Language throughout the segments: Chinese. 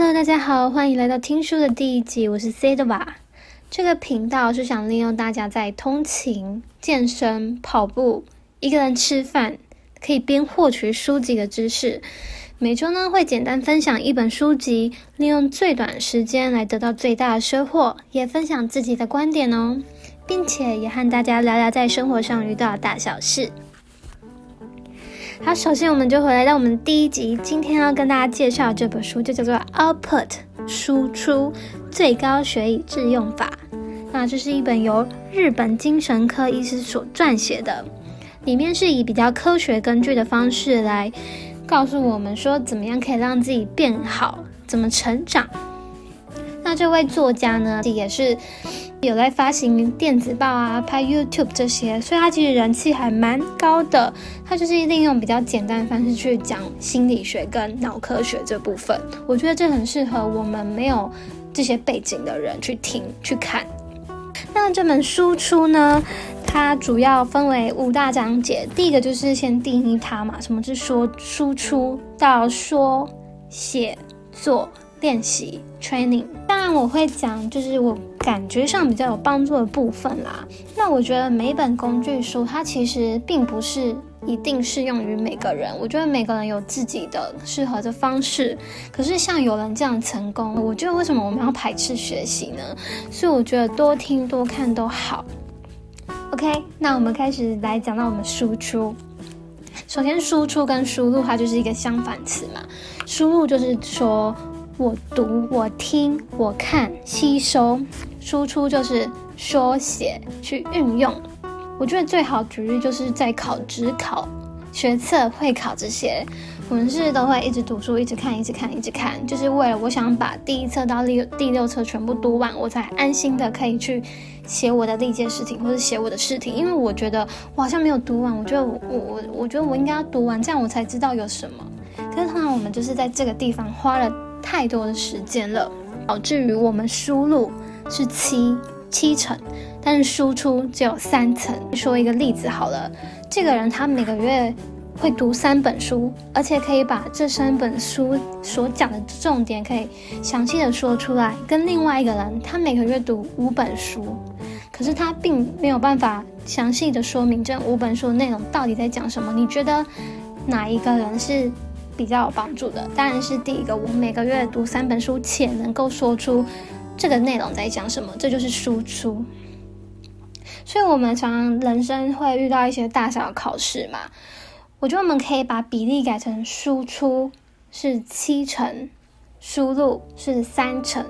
Hello，大家好，欢迎来到听书的第一集，我是 C 的吧。这个频道是想利用大家在通勤、健身、跑步、一个人吃饭，可以边获取书籍的知识。每周呢会简单分享一本书籍，利用最短时间来得到最大的收获，也分享自己的观点哦，并且也和大家聊聊在生活上遇到的大小事。好，首先我们就回来到我们第一集，今天要跟大家介绍这本书，就叫做《Output》输出最高学以致用法。那这是一本由日本精神科医师所撰写的，里面是以比较科学根据的方式来告诉我们说，怎么样可以让自己变好，怎么成长。那这位作家呢，也是。有在发行电子报啊，拍 YouTube 这些，所以他其实人气还蛮高的。他就是利用比较简单的方式去讲心理学跟脑科学这部分，我觉得这很适合我们没有这些背景的人去听去看。那这本输出呢，它主要分为五大章节。第一个就是先定义它嘛，什么是说输出到说写作。练习 training，当然我会讲，就是我感觉上比较有帮助的部分啦。那我觉得每本工具书它其实并不是一定适用于每个人，我觉得每个人有自己的适合的方式。可是像有人这样成功，我觉得为什么我们要排斥学习呢？所以我觉得多听多看都好。OK，那我们开始来讲到我们输出。首先，输出跟输入它就是一个相反词嘛。输入就是说。我读，我听，我看，吸收，输出就是说写去运用。我觉得最好举例就是在考职考、学测、会考这些，我们是都会一直读书，一直看，一直看，一直看，就是为了我想把第一册到六第六册全部读完，我才安心的可以去写我的历届试题或者写我的试题。因为我觉得我好像没有读完，我觉得我我我觉得我应该要读完，这样我才知道有什么。可是通常我们就是在这个地方花了。太多的时间了，导致于我们输入是七七成，但是输出只有三层。说一个例子好了，这个人他每个月会读三本书，而且可以把这三本书所讲的重点可以详细的说出来。跟另外一个人，他每个月读五本书，可是他并没有办法详细的说明这五本书的内容到底在讲什么。你觉得哪一个人是？比较有帮助的，当然是第一个。我每个月读三本书，且能够说出这个内容在讲什么，这就是输出。所以，我们常常人生会遇到一些大小考试嘛，我觉得我们可以把比例改成输出是七成，输入是三成，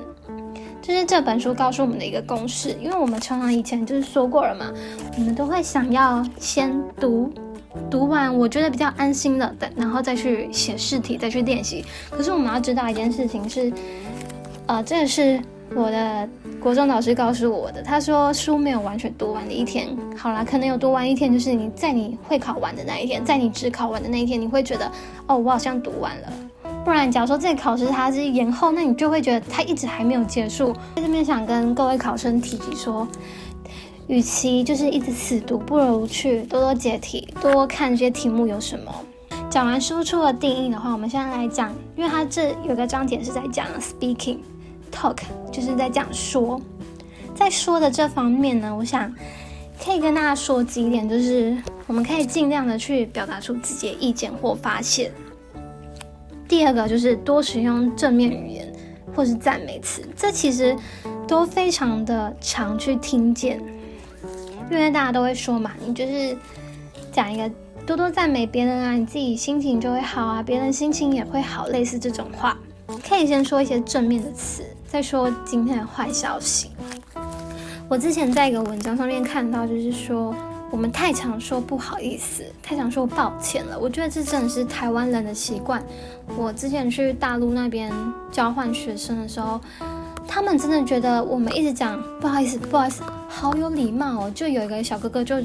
这是这本书告诉我们的一个公式。因为我们常常以前就是说过了嘛，我们都会想要先读。读完我觉得比较安心了，等然后再去写试题，再去练习。可是我们要知道一件事情是，呃，这个是我的国中老师告诉我的。他说书没有完全读完的一天，好啦，可能有读完一天，就是你在你会考完的那一天，在你只考完的那一天，你会觉得哦，我好像读完了。不然，假如说这个考试它是延后，那你就会觉得它一直还没有结束。在这边想跟各位考生提及说。与其就是一直死读，不如去多多解题，多多看这些题目有什么。讲完输出的定义的话，我们现在来讲，因为它这有个章节是在讲 speaking talk，就是在讲说，在说的这方面呢，我想可以跟大家说几点，就是我们可以尽量的去表达出自己的意见或发现。第二个就是多使用正面语言或是赞美词，这其实都非常的常去听见。因为大家都会说嘛，你就是讲一个多多赞美别人啊，你自己心情就会好啊，别人心情也会好，类似这种话，可以先说一些正面的词，再说今天的坏消息。我之前在一个文章上面看到，就是说我们太常说不好意思，太常说抱歉了。我觉得这真的是台湾人的习惯。我之前去大陆那边交换学生的时候。他们真的觉得我们一直讲不好意思，不好意思，好有礼貌哦。就有一个小哥哥就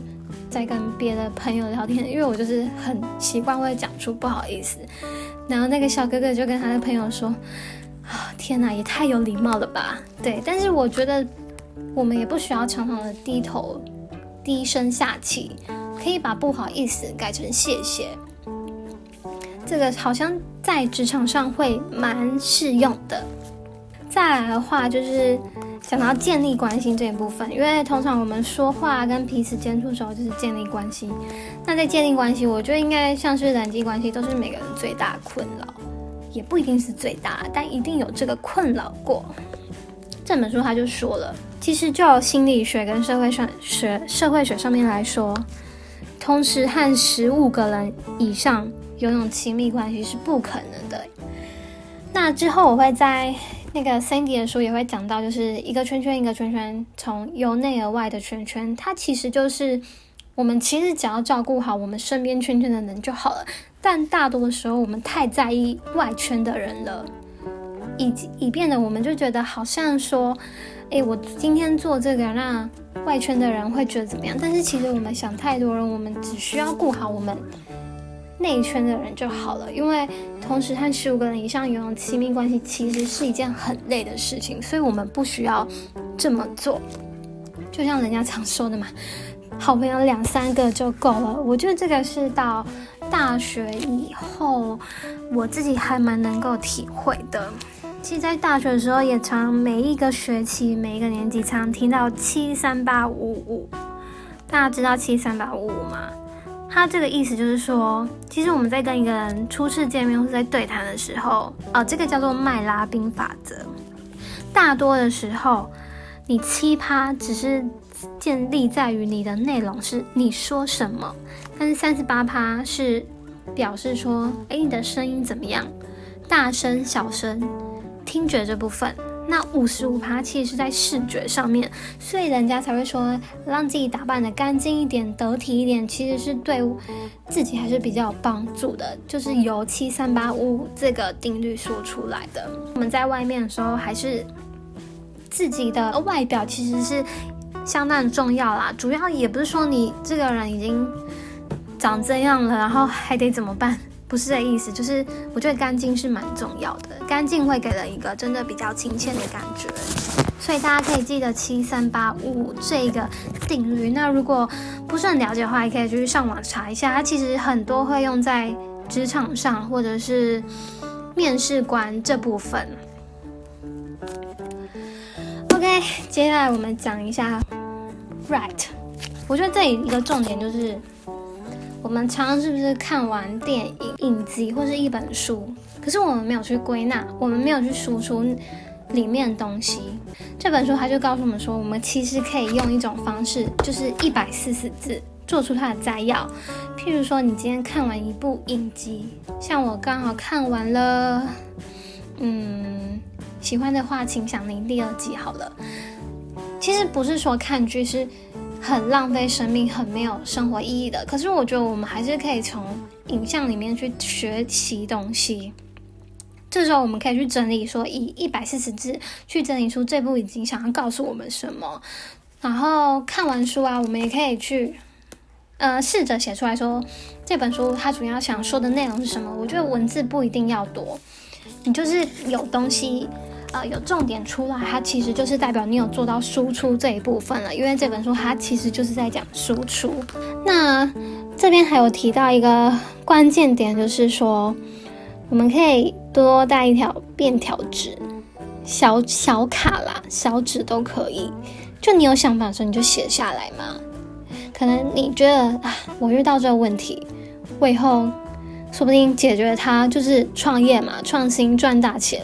在跟别的朋友聊天，因为我就是很习惯会讲出不好意思。然后那个小哥哥就跟他的朋友说：“啊，天哪，也太有礼貌了吧？”对，但是我觉得我们也不需要常常的低头、低声下气，可以把不好意思改成谢谢。这个好像在职场上会蛮适用的。再来的话，就是讲到建立关系这一部分，因为通常我们说话跟彼此接触的时候就是建立关系。那在建立关系，我觉得应该像是人际关系，都是每个人最大困扰，也不一定是最大，但一定有这个困扰过。这本书他就说了，其实就心理学跟社会上学、社会学上面来说，同时和十五个人以上拥有亲密关系是不可能的。那之后我会在。那个 Sandy 的书也会讲到，就是一个圈圈一个圈圈，从由内而外的圈圈，它其实就是我们其实只要照顾好我们身边圈圈的人就好了。但大多的时候，我们太在意外圈的人了，以以便的我们就觉得好像说，诶，我今天做这个，那外圈的人会觉得怎么样？但是其实我们想太多了，我们只需要顾好我们。内圈的人就好了，因为同时和十五个人以上拥有亲密关系，其实是一件很累的事情，所以我们不需要这么做。就像人家常说的嘛，好朋友两三个就够了。我觉得这个是到大学以后，我自己还蛮能够体会的。其实，在大学的时候，也常每一个学期、每一个年级常听到七三八五五。大家知道七三八五五吗？他这个意思就是说，其实我们在跟一个人初次见面或是在对谈的时候，啊，这个叫做麦拉宾法则。大多的时候，你七趴只是建立在于你的内容是你说什么，但是三十八趴是表示说，哎，你的声音怎么样，大声、小声，听觉这部分。那五十五趴其实是在视觉上面，所以人家才会说让自己打扮的干净一点、得体一点，其实是对自己还是比较有帮助的。就是由七三八五这个定律说出来的。我们在外面的时候，还是自己的外表其实是相当重要啦。主要也不是说你这个人已经长这样了，然后还得怎么办？不是这意思，就是我觉得干净是蛮重要的，干净会给人一个真的比较亲切的感觉，所以大家可以记得七三八五这个定律。那如果不是很了解的话，也可以去上网查一下，它其实很多会用在职场上或者是面试官这部分。OK，接下来我们讲一下 right，我觉得这里一个重点就是。我们常常是不是看完电影、影集或是一本书，可是我们没有去归纳，我们没有去输出里面的东西。这本书它就告诉我们说，我们其实可以用一种方式，就是一百四十字做出它的摘要。譬如说，你今天看完一部影集，像我刚好看完了，嗯，喜欢的话，请响铃第二集好了。其实不是说看剧是。很浪费生命，很没有生活意义的。可是我觉得我们还是可以从影像里面去学习东西。这时候我们可以去整理，说以一百四十字去整理出这部影集想要告诉我们什么。然后看完书啊，我们也可以去呃试着写出来说这本书它主要想说的内容是什么。我觉得文字不一定要多，你就是有东西。呃，有重点出来，它其实就是代表你有做到输出这一部分了。因为这本书它其实就是在讲输出。那这边还有提到一个关键点，就是说我们可以多带一条便条纸，小小卡啦、小纸都可以。就你有想法的时候，你就写下来嘛。可能你觉得啊，我遇到这个问题，我以后说不定解决它，就是创业嘛，创新赚大钱。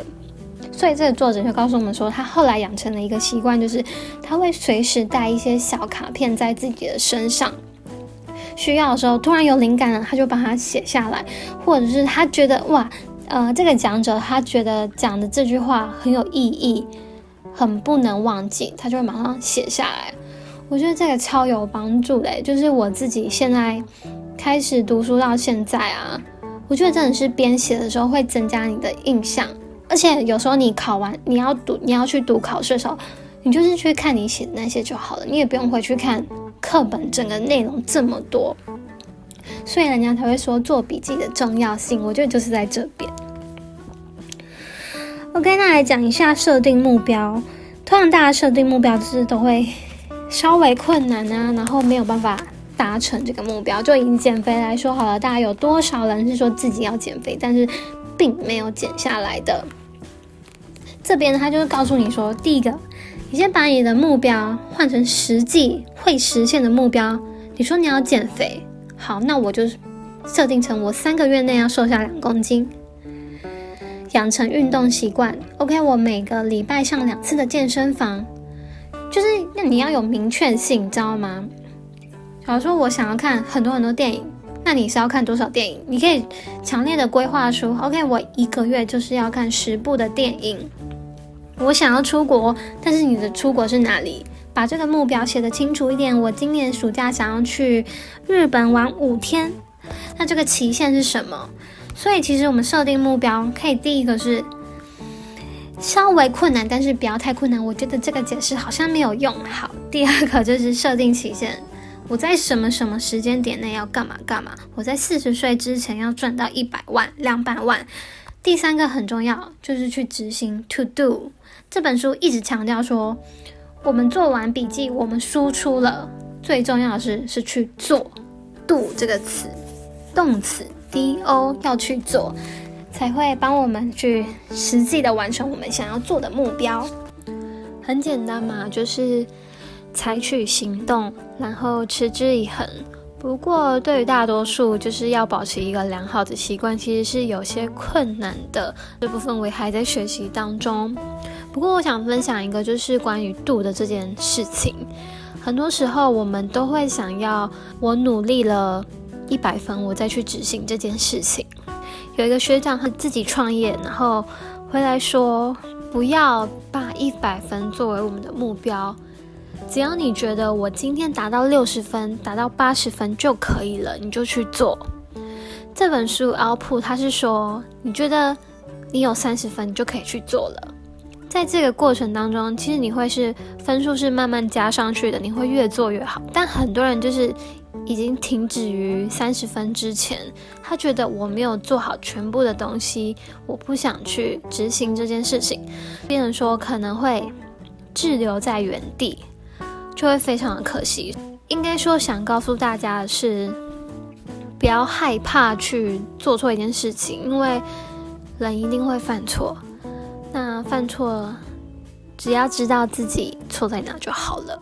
所以这个作者就告诉我们说，他后来养成了一个习惯，就是他会随时带一些小卡片在自己的身上，需要的时候突然有灵感了，他就把它写下来，或者是他觉得哇，呃，这个讲者他觉得讲的这句话很有意义，很不能忘记，他就会马上写下来。我觉得这个超有帮助的，就是我自己现在开始读书到现在啊，我觉得真的是编写的时候会增加你的印象。而且有时候你考完，你要读，你要去读考试的时候，你就是去看你写的那些就好了，你也不用回去看课本整个内容这么多。所以人家才会说做笔记的重要性，我觉得就是在这边。OK，那来讲一下设定目标。通常大家设定目标就是都会稍微困难啊，然后没有办法达成这个目标。就以减肥来说好了，大家有多少人是说自己要减肥，但是并没有减下来的？这边他就是告诉你说，第一个，你先把你的目标换成实际会实现的目标。你说你要减肥，好，那我就设定成我三个月内要瘦下两公斤。养成运动习惯，OK，我每个礼拜上两次的健身房，就是那你要有明确性，你知道吗？假如说我想要看很多很多电影，那你是要看多少电影？你可以强烈的规划出，OK，我一个月就是要看十部的电影。我想要出国，但是你的出国是哪里？把这个目标写得清楚一点。我今年暑假想要去日本玩五天，那这个期限是什么？所以其实我们设定目标，可以第一个是稍微困难，但是不要太困难。我觉得这个解释好像没有用。好，第二个就是设定期限，我在什么什么时间点内要干嘛干嘛。我在四十岁之前要赚到一百万、两百万。第三个很重要，就是去执行。To do 这本书一直强调说，我们做完笔记，我们输出了，最重要的是是去做。Do 这个词，动词。D O 要去做，才会帮我们去实际的完成我们想要做的目标。很简单嘛，就是采取行动，然后持之以恒。不过对于大多数，就是要保持一个良好的习惯，其实是有些困难的。这部分我还在学习当中。不过我想分享一个，就是关于度的这件事情。很多时候我们都会想要，我努力了。一百分，我再去执行这件事情。有一个学长他自己创业，然后回来说，不要把一百分作为我们的目标，只要你觉得我今天达到六十分，达到八十分就可以了，你就去做。这本书 Output 他是说，你觉得你有三十分，你就可以去做了。在这个过程当中，其实你会是分数是慢慢加上去的，你会越做越好。但很多人就是已经停止于三十分之前，他觉得我没有做好全部的东西，我不想去执行这件事情，变成说可能会滞留在原地，就会非常的可惜。应该说想告诉大家的是，不要害怕去做错一件事情，因为人一定会犯错。犯错，只要知道自己错在哪就好了。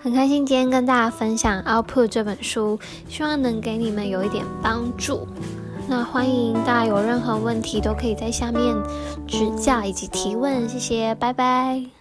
很开心今天跟大家分享《Output》这本书，希望能给你们有一点帮助。那欢迎大家有任何问题都可以在下面指教以及提问，谢谢，拜拜。